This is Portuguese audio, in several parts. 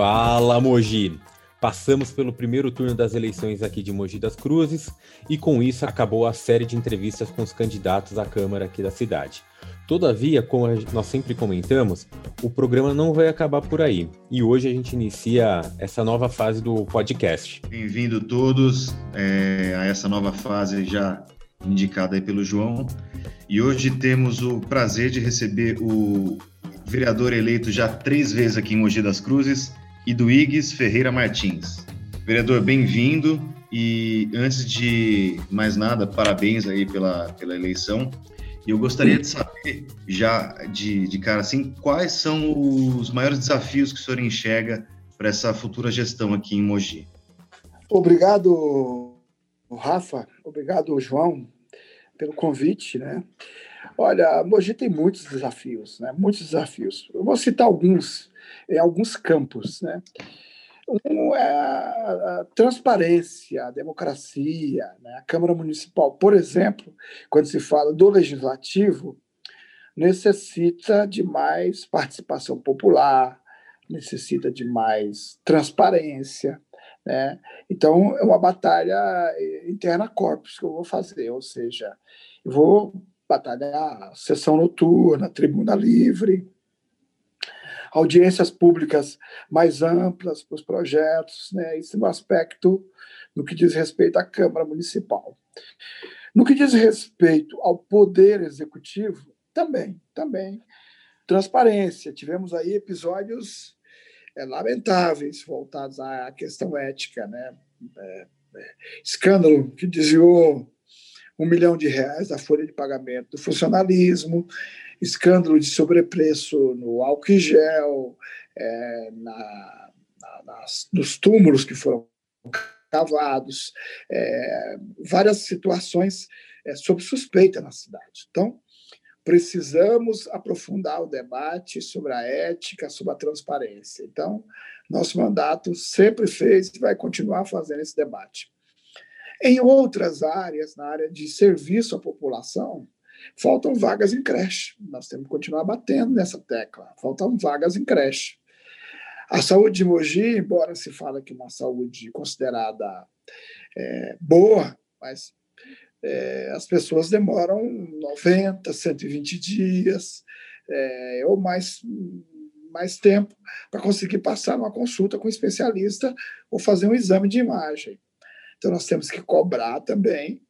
Fala, Mogi! Passamos pelo primeiro turno das eleições aqui de Mogi das Cruzes e com isso acabou a série de entrevistas com os candidatos à Câmara aqui da cidade. Todavia, como nós sempre comentamos, o programa não vai acabar por aí. E hoje a gente inicia essa nova fase do podcast. Bem-vindo todos é, a essa nova fase já indicada aí pelo João. E hoje temos o prazer de receber o vereador eleito já três vezes aqui em Mogi das Cruzes, Iduígues Ferreira Martins. Vereador, bem-vindo. E antes de mais nada, parabéns aí pela, pela eleição. E eu gostaria de saber, já de, de cara assim, quais são os maiores desafios que o senhor enxerga para essa futura gestão aqui em Mogi? Obrigado, Rafa. Obrigado, João, pelo convite, né? Olha, Mogi tem muitos desafios, né? Muitos desafios. Eu vou citar alguns, em alguns campos, né? Um é a transparência, a democracia. Né? A Câmara Municipal, por exemplo, quando se fala do legislativo, necessita de mais participação popular, necessita de mais transparência. Né? Então, é uma batalha interna corpus que eu vou fazer, ou seja, eu vou batalhar sessão noturna, tribuna livre, audiências públicas mais amplas para os projetos, né? isso no aspecto no que diz respeito à Câmara Municipal. No que diz respeito ao Poder Executivo, também, também. Transparência. Tivemos aí episódios é, lamentáveis voltados à questão ética, né? É, é, escândalo que desviou um milhão de reais da folha de pagamento do funcionalismo, escândalo de sobrepreço no álcool gel, é, na, na, nas, nos túmulos que foram cavados, é, várias situações é, sob suspeita na cidade. Então, precisamos aprofundar o debate sobre a ética, sobre a transparência. Então, nosso mandato sempre fez e vai continuar fazendo esse debate. Em outras áreas, na área de serviço à população, Faltam vagas em creche. Nós temos que continuar batendo nessa tecla. Faltam vagas em creche. A saúde de Mogi, embora se fale que uma saúde considerada é, boa, mas é, as pessoas demoram 90, 120 dias é, ou mais, mais tempo para conseguir passar uma consulta com um especialista ou fazer um exame de imagem. Então, nós temos que cobrar também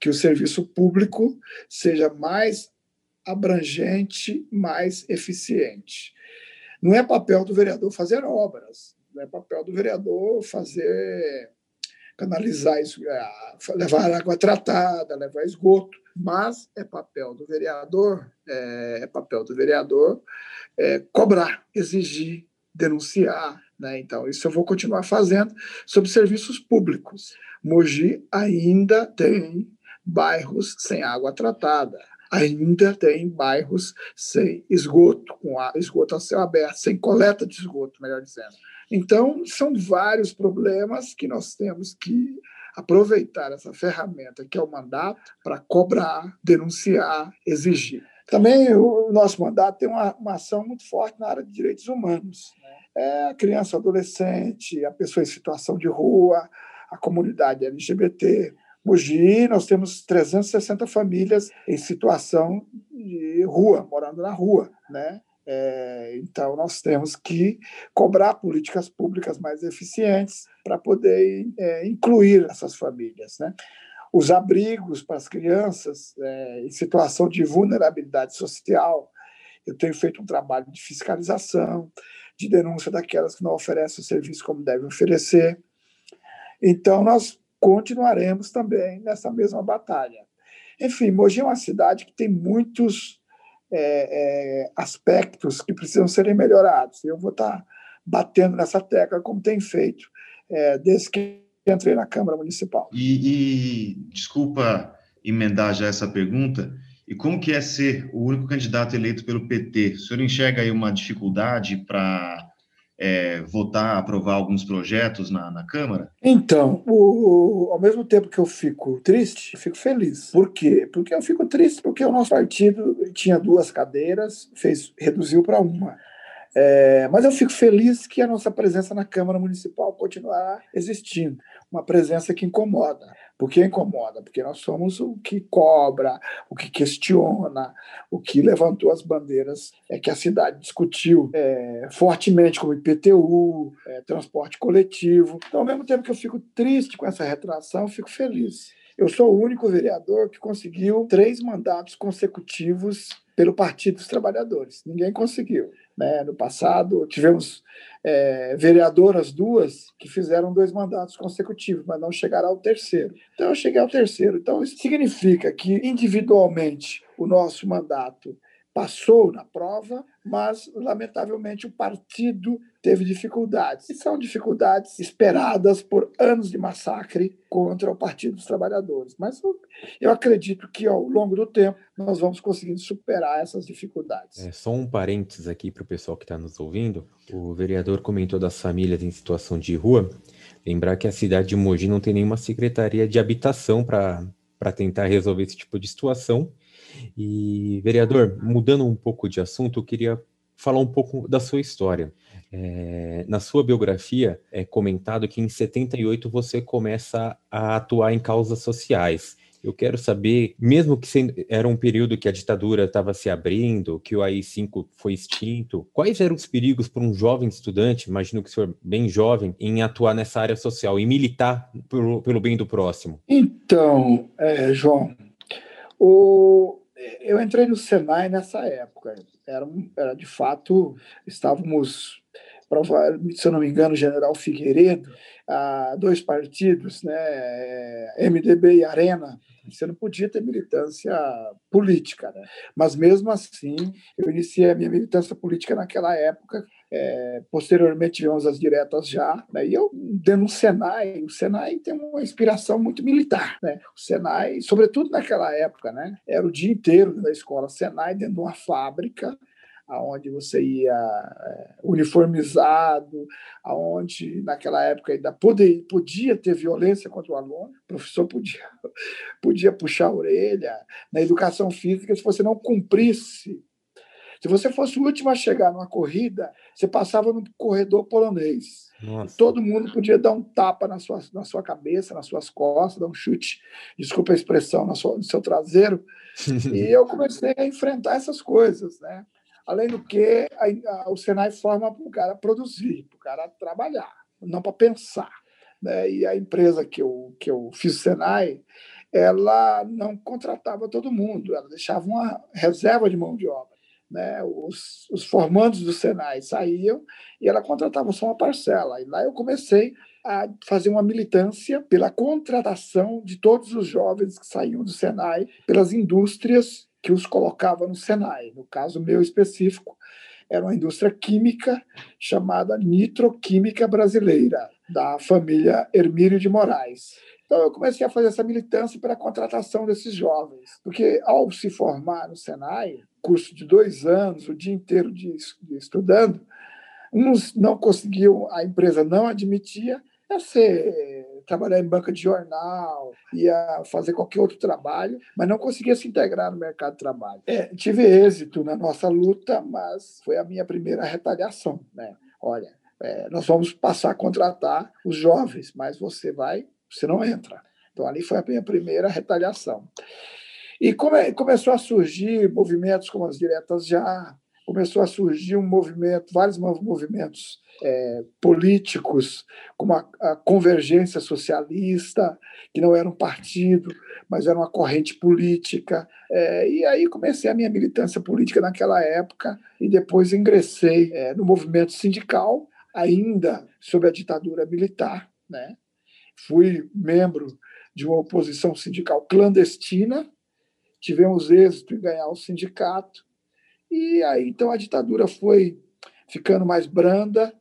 que o serviço público seja mais abrangente, mais eficiente. Não é papel do vereador fazer obras, não é papel do vereador fazer canalizar isso, é, levar água tratada, levar esgoto, mas é papel do vereador, é, é papel do vereador é, cobrar, exigir, denunciar, né? Então isso eu vou continuar fazendo sobre serviços públicos. Mogi ainda tem bairros sem água tratada. Ainda tem bairros sem esgoto, com esgoto a céu aberto, sem coleta de esgoto, melhor dizendo. Então, são vários problemas que nós temos que aproveitar essa ferramenta que é o mandato para cobrar, denunciar, exigir. Também o nosso mandato tem uma, uma ação muito forte na área de direitos humanos. Né? É a criança, adolescente, a pessoa em situação de rua, a comunidade LGBT, Mogi, nós temos 360 famílias em situação de rua, morando na rua, né? É, então, nós temos que cobrar políticas públicas mais eficientes para poder é, incluir essas famílias. Né? Os abrigos para as crianças é, em situação de vulnerabilidade social, eu tenho feito um trabalho de fiscalização, de denúncia daquelas que não oferecem o serviço como devem oferecer. Então, nós continuaremos também nessa mesma batalha. Enfim, Mogi é uma cidade que tem muitos é, é, aspectos que precisam serem melhorados. Eu vou estar batendo nessa tecla, como tem feito é, desde que entrei na Câmara Municipal. E, e, desculpa emendar já essa pergunta, e como que é ser o único candidato eleito pelo PT? O senhor enxerga aí uma dificuldade para é, votar, aprovar alguns projetos na, na Câmara? Então, o, ao mesmo tempo que eu fico triste, eu fico feliz. Por quê? Porque eu fico triste porque o nosso partido tinha duas cadeiras, fez reduziu para uma. É, mas eu fico feliz que a nossa presença na Câmara Municipal continuará existindo, uma presença que incomoda. Por que incomoda? Porque nós somos o que cobra, o que questiona, o que levantou as bandeiras é que a cidade discutiu é, fortemente, como IPTU, é, transporte coletivo. Então, ao mesmo tempo que eu fico triste com essa retração, eu fico feliz. Eu sou o único vereador que conseguiu três mandatos consecutivos pelo Partido dos Trabalhadores. Ninguém conseguiu. Né? No passado, tivemos é, vereadoras duas que fizeram dois mandatos consecutivos, mas não chegaram ao terceiro. Então, eu cheguei ao terceiro. Então, isso significa que, individualmente, o nosso mandato passou na prova, mas, lamentavelmente, o partido teve dificuldades. E são dificuldades esperadas por anos de massacre contra o Partido dos Trabalhadores. Mas eu, acredito que, ao longo do tempo, nós vamos conseguindo superar essas dificuldades. É, só um parênteses aqui para o pessoal que está nos ouvindo. O vereador comentou das famílias em situação de rua. Lembrar que a cidade de Mogi não tem nenhuma secretaria de habitação para tentar resolver esse tipo de situação. E, vereador, mudando um pouco de assunto, eu queria falar um pouco da sua história. É, na sua biografia é comentado que em 78 você começa a atuar em causas sociais. Eu quero saber, mesmo que era um período que a ditadura estava se abrindo, que o AI-5 foi extinto, quais eram os perigos para um jovem estudante, imagino que o senhor bem jovem, em atuar nessa área social e militar pelo, pelo bem do próximo? Então, é, João, o, eu entrei no Senai nessa época. Era, era de fato, estávamos, se eu não me engano, General Figueiredo, a dois partidos, né, MDB e Arena, você não podia ter militância política, né? Mas mesmo assim, eu iniciei a minha militância política naquela época. É, posteriormente tivemos as diretas já, né? e eu dentro do Senai, o Senai tem uma inspiração muito militar, né? O Senai, sobretudo naquela época, né? Era o dia inteiro na escola Senai dentro de uma fábrica aonde você ia é, uniformizado, aonde naquela época ainda podia, podia ter violência contra o aluno, o professor podia, podia puxar a orelha. Na educação física, se você não cumprisse se você fosse o último a chegar numa corrida, você passava no corredor polonês. Todo mundo podia dar um tapa na sua, na sua cabeça, nas suas costas, dar um chute, desculpa a expressão, na sua, no seu traseiro. e eu comecei a enfrentar essas coisas, né? Além do que, a, a, o Senai forma para o cara produzir, para o cara trabalhar, não para pensar. Né? E a empresa que eu, que eu fiz o Senai, ela não contratava todo mundo, ela deixava uma reserva de mão de obra. Né? Os, os formandos do Senai saíam e ela contratava só uma parcela. E lá eu comecei a fazer uma militância pela contratação de todos os jovens que saíam do Senai pelas indústrias que os colocava no Senai. No caso meu específico, era uma indústria química chamada Nitroquímica Brasileira, da família Hermílio de Moraes. Então eu comecei a fazer essa militância pela contratação desses jovens, porque ao se formar no Senai, curso de dois anos, o dia inteiro de, de estudando, uns não conseguiam, a empresa não admitia, ia ser trabalhar em banca de jornal, ia fazer qualquer outro trabalho, mas não conseguia se integrar no mercado de trabalho. É, tive êxito na nossa luta, mas foi a minha primeira retaliação. Né? Olha, é, nós vamos passar a contratar os jovens, mas você vai, você não entra. Então ali foi a minha primeira retaliação. E come, começou a surgir movimentos como as diretas já, começou a surgir um movimento, vários movimentos é, políticos, como a, a, Convergência Socialista, que não era um partido, mas era uma corrente política. É, e aí comecei a minha militância política naquela época e depois ingressei é, no movimento sindical, ainda sob a ditadura militar. Né? Fui membro de uma oposição sindical clandestina, tivemos êxito em ganhar o sindicato, e aí então a ditadura foi ficando mais branda,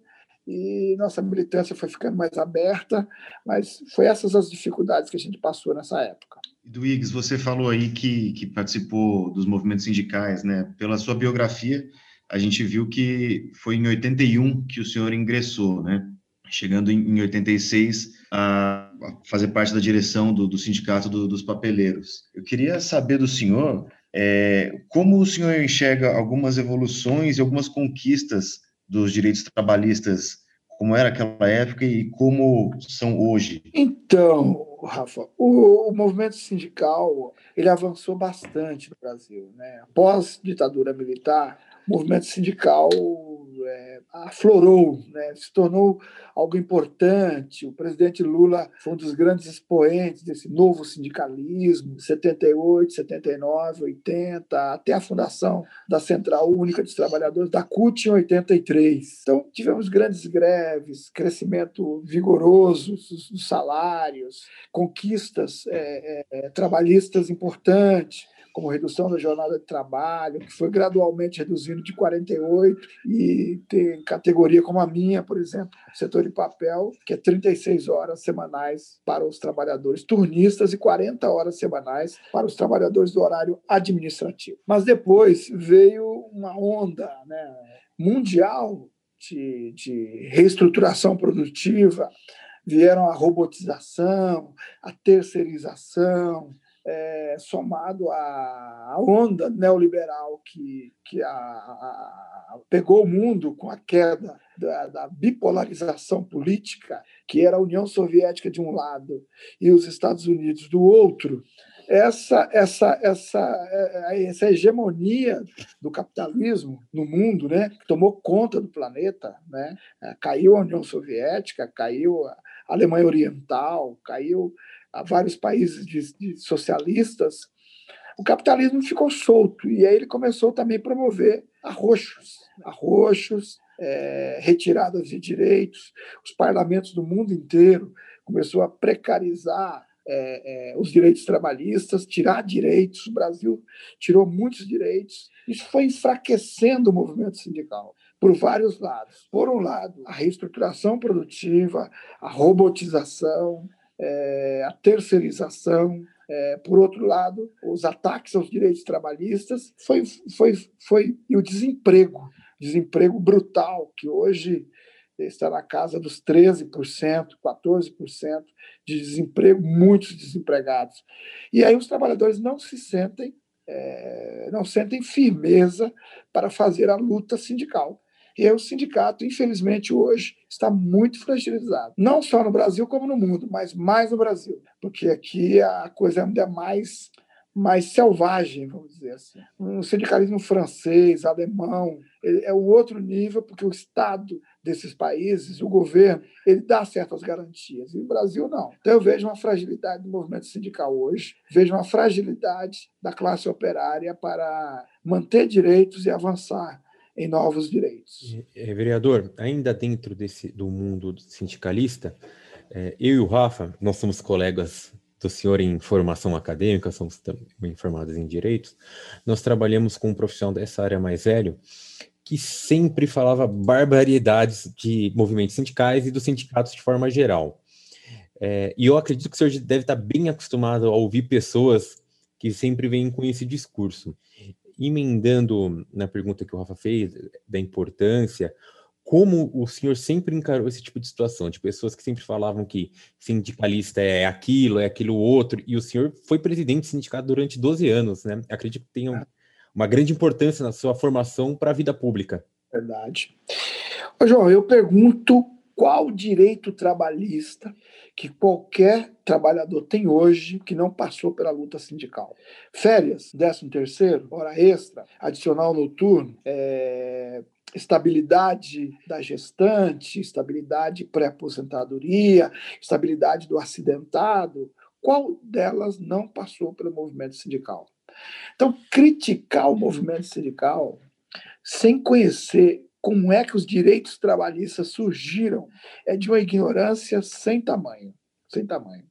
e nossa militância foi ficando mais aberta, mas foi essas as dificuldades que a gente passou nessa época. Duígues, você falou aí que, que participou dos movimentos sindicais, né? Pela sua biografia, a gente viu que foi em 81 que o senhor ingressou, né? Chegando em, em 86 a, fazer parte da direção do, do sindicato do, dos papeleiros. Eu queria saber do senhor é, como o senhor enxerga algumas evoluções e algumas conquistas dos direitos trabalhistas, como era aquela época e como são hoje? Então, Rafa, o, o movimento sindical ele avançou bastante no Brasil. Né? Após ditadura militar, movimento sindical é, aflorou, né? se tornou algo importante. O presidente Lula foi um dos grandes expoentes desse novo sindicalismo, 78, 79, 80, até a fundação da Central Única dos Trabalhadores, da CUT, em 83. Então, tivemos grandes greves, crescimento vigoroso dos salários, conquistas é, é, trabalhistas importantes como redução da jornada de trabalho, que foi gradualmente reduzindo de 48 e tem categoria como a minha, por exemplo, setor de papel, que é 36 horas semanais para os trabalhadores turnistas e 40 horas semanais para os trabalhadores do horário administrativo. Mas depois veio uma onda né, mundial de, de reestruturação produtiva, vieram a robotização, a terceirização, é, somado à onda neoliberal que, que a, a, pegou o mundo com a queda da, da, bipolarização política, que era a União Soviética de um lado e os Estados Unidos do outro, essa, essa, essa, é, essa hegemonia do capitalismo no mundo, né, que tomou conta do planeta, né, caiu a União Soviética, caiu a Alemanha Oriental, caiu a vários países de, de socialistas, o capitalismo ficou solto e aí ele começou também a promover arroxos, arroxos, é, retiradas de direitos. Os parlamentos do mundo inteiro começou a precarizar é, é, os direitos trabalhistas, tirar direitos. O Brasil tirou muitos direitos. Isso foi enfraquecendo o movimento sindical por vários lados. Por um lado, a reestruturação produtiva, a robotização, é, a terceirização, é, por outro lado, os ataques aos direitos trabalhistas foi, foi, foi e o desemprego, desemprego brutal que hoje está na casa dos 13%, 14% de desemprego, muitos desempregados. E aí os trabalhadores não se sentem, é, não sentem firmeza para fazer a luta sindical. E o sindicato, infelizmente, hoje está muito fragilizado. Não só no Brasil, como no mundo, mas mais no Brasil. Porque aqui a coisa ainda é mais, mais selvagem, vamos dizer assim. O sindicalismo francês, alemão, é um outro nível, porque o Estado desses países, o governo, ele dá certas garantias. E o Brasil não. Então eu vejo uma fragilidade do movimento sindical hoje, vejo uma fragilidade da classe operária para manter direitos e avançar em novos direitos. É, vereador, ainda dentro desse do mundo sindicalista, é, eu e o Rafa, nós somos colegas do senhor em formação acadêmica, somos também formados em direitos, nós trabalhamos com um profissional dessa área mais velho que sempre falava barbaridades de movimentos sindicais e dos sindicatos de forma geral. É, e eu acredito que o senhor deve estar bem acostumado a ouvir pessoas que sempre vêm com esse discurso emendando na pergunta que o Rafa fez, da importância, como o senhor sempre encarou esse tipo de situação, de pessoas que sempre falavam que sindicalista é aquilo, é aquilo outro, e o senhor foi presidente do sindicato durante 12 anos, né? Acredito que tenha uma grande importância na sua formação para a vida pública. Verdade. Ô, João, eu pergunto qual direito trabalhista que qualquer trabalhador tem hoje que não passou pela luta sindical. Férias, 13 terceiro, hora extra, adicional noturno, é, estabilidade da gestante, estabilidade pré-aposentadoria, estabilidade do acidentado, qual delas não passou pelo movimento sindical? Então, criticar o movimento sindical sem conhecer como é que os direitos trabalhistas surgiram é de uma ignorância sem tamanho, sem tamanho.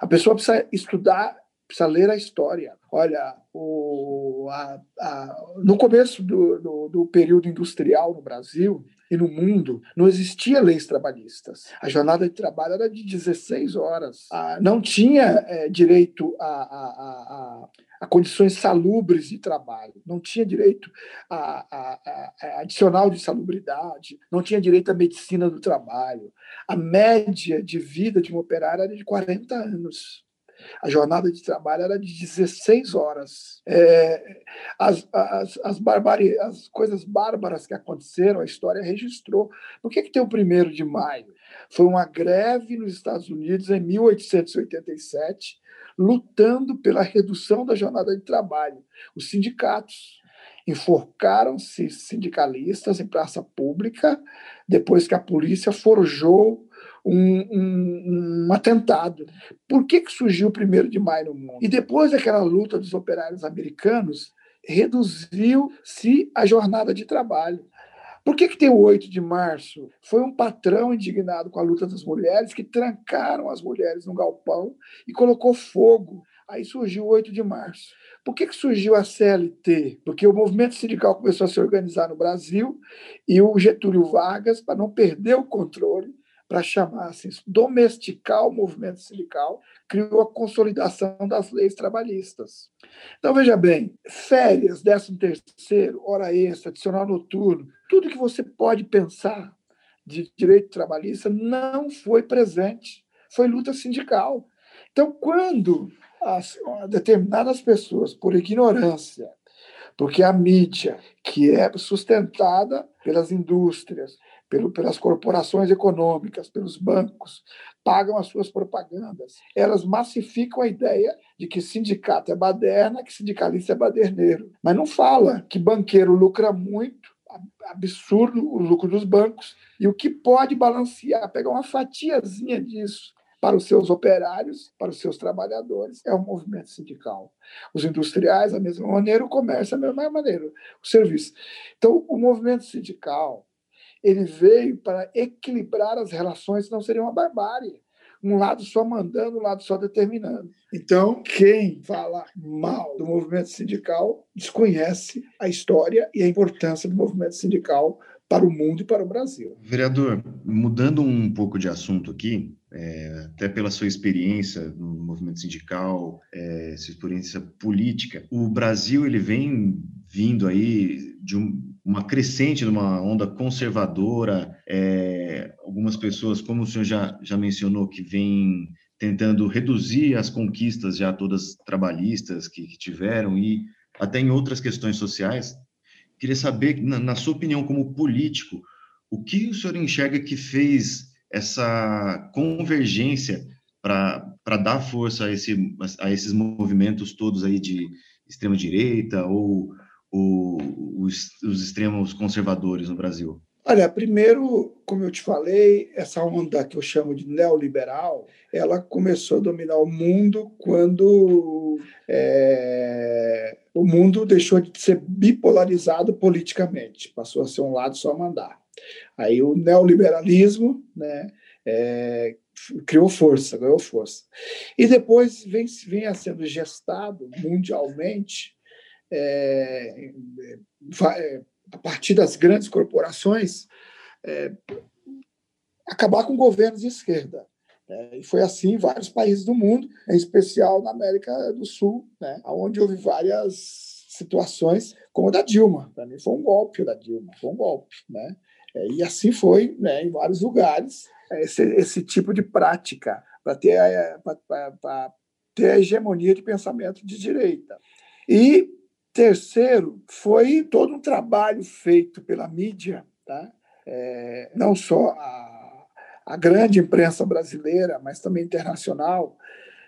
A pessoa precisa estudar, precisa ler a história. Olha, o, a, a, no começo do, do, do período industrial no Brasil, e no mundo não existia leis trabalhistas. A jornada de trabalho era de 16 horas. Ah, não tinha é, direito a, a, a, a condições salubres de trabalho, não tinha direito a, adicional de salubridade, não tinha direito à medicina do trabalho. A média de vida de um operário era de 40 anos. A jornada de trabalho era de 16 horas. É, as, as, as, barbari, as coisas bárbaras que aconteceram, a história registrou. Por que, que tem o primeiro de maio? Foi uma greve nos Estados Unidos em 1887, lutando pela redução da jornada de trabalho. Os sindicatos enforcaram-se sindicalistas em praça pública depois que a polícia forjou um, um, um, atentado. Por que, que surgiu o 1 de maio no mundo? E depois daquela luta dos operários americanos, reduziu-se a jornada de trabalho. Por que, que tem o 8 de março? Foi um patrão indignado com a luta das mulheres que trancaram as mulheres no galpão e colocou fogo. Aí surgiu o 8 de março. Por que, que surgiu a CLT? Porque o movimento sindical começou a se organizar no Brasil e o Getúlio Vargas, para não perder o controle, para chamar assim, domesticar o movimento sindical, criou a consolidação das leis trabalhistas. Então, veja bem, férias, 13 terceiro, hora extra, adicional noturno, tudo que você pode pensar de direito trabalhista não foi presente, foi luta sindical. Então, quando as, determinadas pessoas, por ignorância, porque a mídia, que é sustentada pelas indústrias, pelo, pelas corporações econômicas, pelos bancos, pagam as suas propagandas. Elas massificam a ideia de que sindicato é baderna, que sindicalista é baderneiro. Mas não fala que banqueiro lucra muito, absurdo o lucro dos bancos, e o que pode balancear, pegar uma fatiazinha disso para os seus operários, para os seus trabalhadores, é o movimento sindical. Os industriais, da mesma maneira, o comércio, da mesma maneira, o serviço. Então, o movimento sindical, ele veio para equilibrar as relações, não seria uma barbárie. Um lado só mandando, um lado só determinando. Então, quem fala mal do movimento sindical desconhece a história e a importância do movimento sindical para o mundo e para o Brasil. Vereador, mudando um pouco de assunto aqui, é, até pela sua experiência no movimento sindical, é, sua experiência política, o Brasil ele vem vindo aí de um, uma crescente, numa onda conservadora, é, algumas pessoas, como o senhor já, já mencionou, que vem tentando reduzir as conquistas já todas trabalhistas que, que tiveram e até em outras questões sociais. Queria saber, na, na sua opinião como político, o que o senhor enxerga que fez essa convergência para dar força a, esse, a esses movimentos todos aí de extrema direita ou o, os, os extremos conservadores no Brasil? Olha, primeiro, como eu te falei, essa onda que eu chamo de neoliberal, ela começou a dominar o mundo quando é, o mundo deixou de ser bipolarizado politicamente, passou a ser um lado só mandar. Aí o neoliberalismo, né, é, criou força, ganhou força. E depois vem, vem sendo gestado mundialmente é, é, a partir das grandes corporações, é, acabar com governos de esquerda. É, e foi assim em vários países do mundo, em especial na América do Sul, né, onde houve várias situações, como a da Dilma. Para mim foi um golpe da Dilma, foi um golpe. Né? É, e assim foi né, em vários lugares, esse, esse tipo de prática, para ter, ter a hegemonia de pensamento de direita. E Terceiro, foi todo um trabalho feito pela mídia, tá? É, não só a, a grande imprensa brasileira, mas também internacional,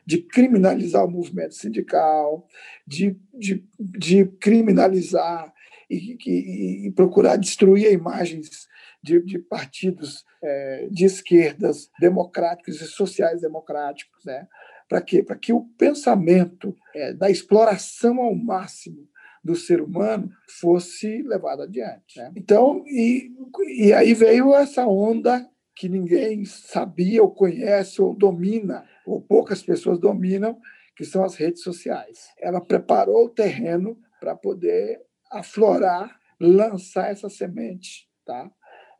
de criminalizar o movimento sindical, de, de, de criminalizar e, e, e, procurar destruir imagens de, de partidos é, de esquerdas democráticos e sociais democráticos, né? Para quê? Para que o pensamento é, da exploração ao máximo do ser humano fosse levado adiante. Né? Então, e, e aí veio essa onda que ninguém sabia ou conhece ou domina, ou poucas pessoas dominam, que são as redes sociais. Ela preparou o terreno para poder aflorar, lançar essa semente, tá?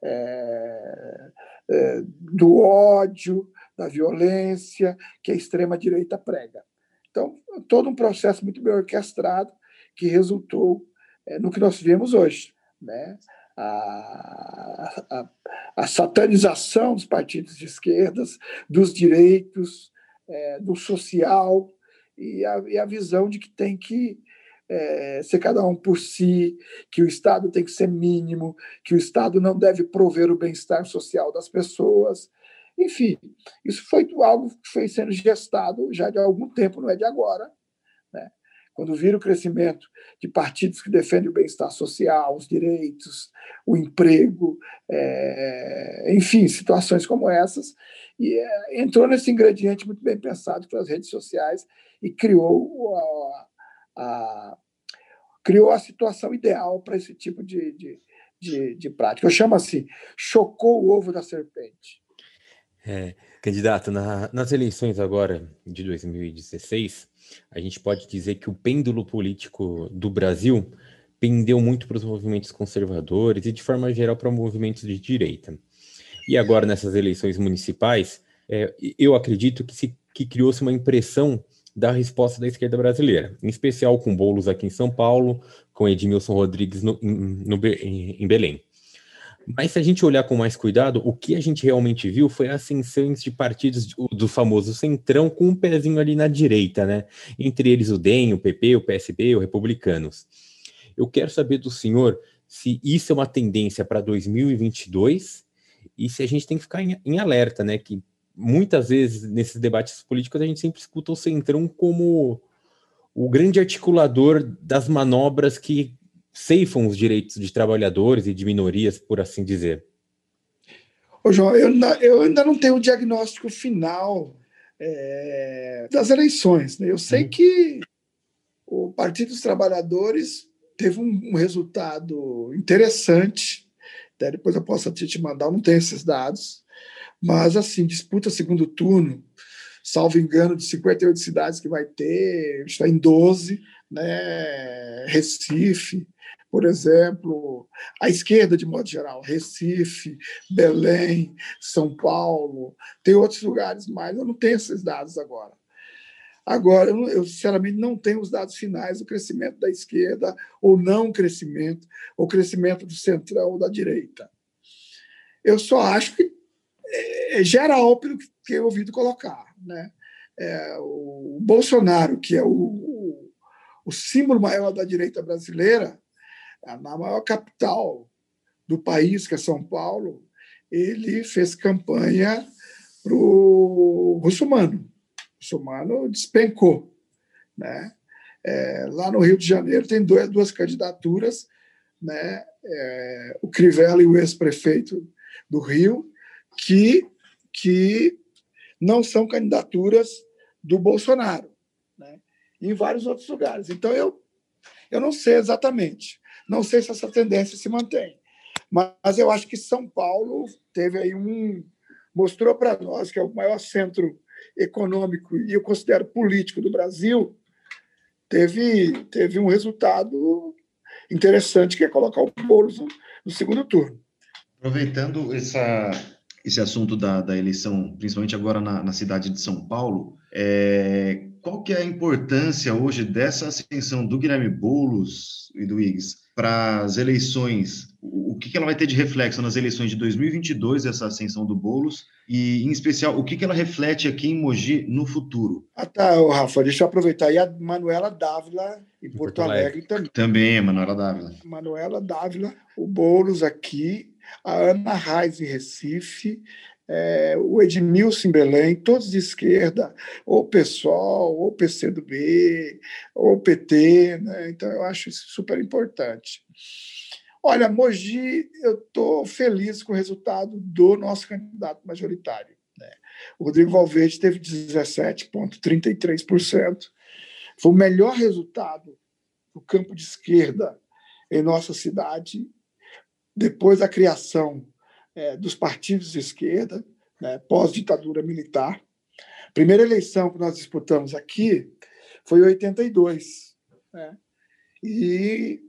É, é, do ódio, da violência que a extrema direita prega. Então, todo um processo muito bem orquestrado que resultou é, no que nós vemos hoje. Né? A, a, a, satanização dos partidos de esquerdas, dos direitos, é, do social e a, e a, visão de que tem que é, ser cada um por si, que o Estado tem que ser mínimo, que o Estado não deve prover o bem-estar social das pessoas. Enfim, isso foi algo que foi sendo gestado já de algum tempo, não é de agora. Né? Quando vira o crescimento de partidos que defendem o bem-estar social, os direitos, o emprego, é, enfim, situações como essas, e é, entrou nesse ingrediente muito bem pensado pelas redes sociais e criou a, a, criou a situação ideal para esse tipo de, de, de, de, prática. Eu chamo assim: chocou o ovo da serpente. É, candidato, na, nas eleições agora de 2016, a gente pode dizer que o pêndulo político do Brasil pendeu muito para os movimentos conservadores e, de forma geral, para movimentos de direita. E agora, nessas eleições municipais, é, eu acredito que, que criou-se uma impressão da resposta da esquerda brasileira, em especial com Boulos aqui em São Paulo, com Edmilson Rodrigues no, no, em Belém. Mas se a gente olhar com mais cuidado, o que a gente realmente viu foi ascensões de partidos do, do famoso centrão com um pezinho ali na direita, né? Entre eles o DEM, o PP, o PSB, o Republicanos. Eu quero saber do senhor se isso é uma tendência para 2022 e se a gente tem que ficar em, em alerta, né? Que muitas vezes nesses debates políticos a gente sempre escuta o Centrão como o grande articulador das manobras que ceifam os direitos de trabalhadores e de minorias, por assim dizer. Ô, João, eu, eu ainda não tenho o diagnóstico final é, das eleições. Né? Eu sei hum. que o Partido dos Trabalhadores teve um, um resultado interessante. Até depois eu posso te mandar, não tenho esses dados. Mas, assim, disputa segundo turno, salvo engano, de 58 cidades que vai ter, está em 12, né? Recife, por exemplo, a esquerda, de modo geral, Recife, Belém, São Paulo, tem outros lugares mais, eu não tenho esses dados agora. Agora, eu, sinceramente não tenho os dados finais do crescimento da esquerda, ou não crescimento, ou crescimento do centrão ou da direita. Eu só acho que é, é geral pelo que tenho ouvido colocar. Né? É, o Bolsonaro, que é o, o, símbolo maior da direita brasileira, na maior capital do país, que é São Paulo, ele fez campanha para o Russomano. O Russomano despencou. Né? É, lá no Rio de Janeiro tem duas, duas candidaturas, né? É, o Crivella e o ex-prefeito do Rio, que, que não são candidaturas do Bolsonaro, né? em vários outros lugares. Então, eu, eu não sei exatamente, não sei se essa tendência se mantém, mas eu acho que São Paulo teve aí um. mostrou para nós que é o maior centro econômico e eu considero político do Brasil, teve, teve um resultado interessante, que é colocar o Boulos no, no segundo turno. Aproveitando essa, esse assunto da, da eleição, principalmente agora na, na cidade de São Paulo, é, qual que é a importância hoje dessa ascensão do Guilherme Boulos e do Iggs para as eleições? O, que, que ela vai ter de reflexo nas eleições de 2022, essa ascensão do Boulos? E, em especial, o que, que ela reflete aqui em Mogi no futuro? Ah, tá, Rafa, deixa eu aproveitar. E a Manuela Dávila, em Porto, Porto Alegre, Alegre também. Também, a Manuela Dávila. Manuela Dávila, o Boulos aqui a Ana Reis em Recife, é, o Edmilson Belém, todos de esquerda, ou PSOL, ou PCdoB, ou PT, né? então eu acho isso super importante. Olha, Mogi, eu estou feliz com o resultado do nosso candidato majoritário. Né? O Rodrigo Valverde teve 17,33%. Foi o melhor resultado do campo de esquerda em nossa cidade depois da criação é, dos partidos de esquerda, né, pós-ditadura militar. A primeira eleição que nós disputamos aqui foi em 82. Né? E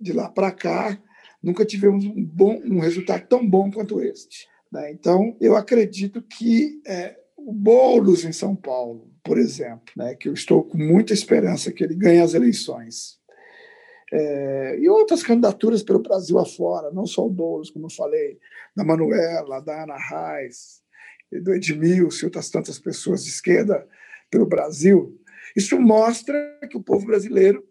de lá para cá, nunca tivemos um, bom, um resultado tão bom quanto este. Né? Então, eu acredito que é, o Boulos em São Paulo, por exemplo, né, que eu estou com muita esperança que ele ganhe as eleições, é, e outras candidaturas pelo Brasil afora, não só o Boulos, como eu falei, da Manuela, da Ana Reis, do Edmilson e outras tantas pessoas de esquerda pelo Brasil, isso mostra que o povo brasileiro,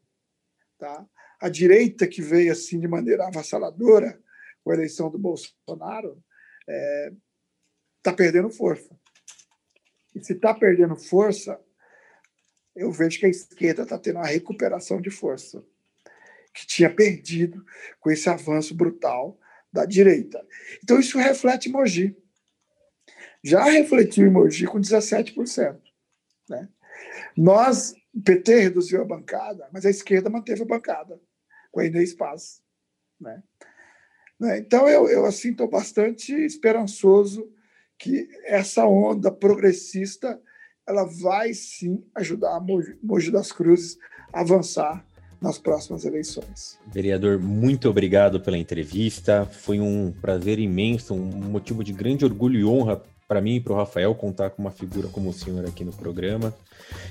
tá? a direita que veio assim de maneira avassaladora com a eleição do Bolsonaro, está é, tá perdendo força. E se está perdendo força, eu vejo que a esquerda está tendo uma recuperação de força, que tinha perdido com esse avanço brutal da direita. Então, isso reflete Mogi. Já refletiu em Mogi com 17%. Né? Nós, o PT reduziu a bancada, mas a esquerda manteve a bancada, com a Inês Paz. Né? né? Então, eu, eu assim, estou bastante esperançoso que essa onda progressista ela vai sim ajudar a Mogi das Cruzes a avançar nas próximas eleições. Vereador, muito obrigado pela entrevista. Foi um prazer imenso, um motivo de grande orgulho e honra para mim e para o Rafael contar com uma figura como o senhor aqui no programa.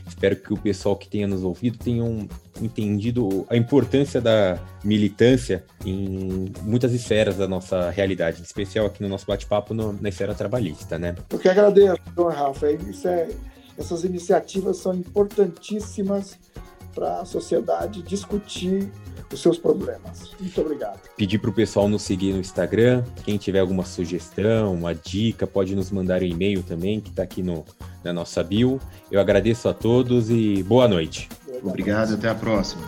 Espero que o pessoal que tenha nos ouvido tenham entendido a importância da militância em muitas esferas da nossa realidade, em especial aqui no nosso bate-papo na esfera trabalhista, né? Eu que agradeço, Rafa. É, essas iniciativas são importantíssimas para a sociedade discutir os seus problemas. Muito obrigado. Pedir para o pessoal nos seguir no Instagram. Quem tiver alguma sugestão, uma dica, pode nos mandar um e-mail também, que está aqui no, na nossa bio. Eu agradeço a todos e boa noite. Obrigado, até a próxima.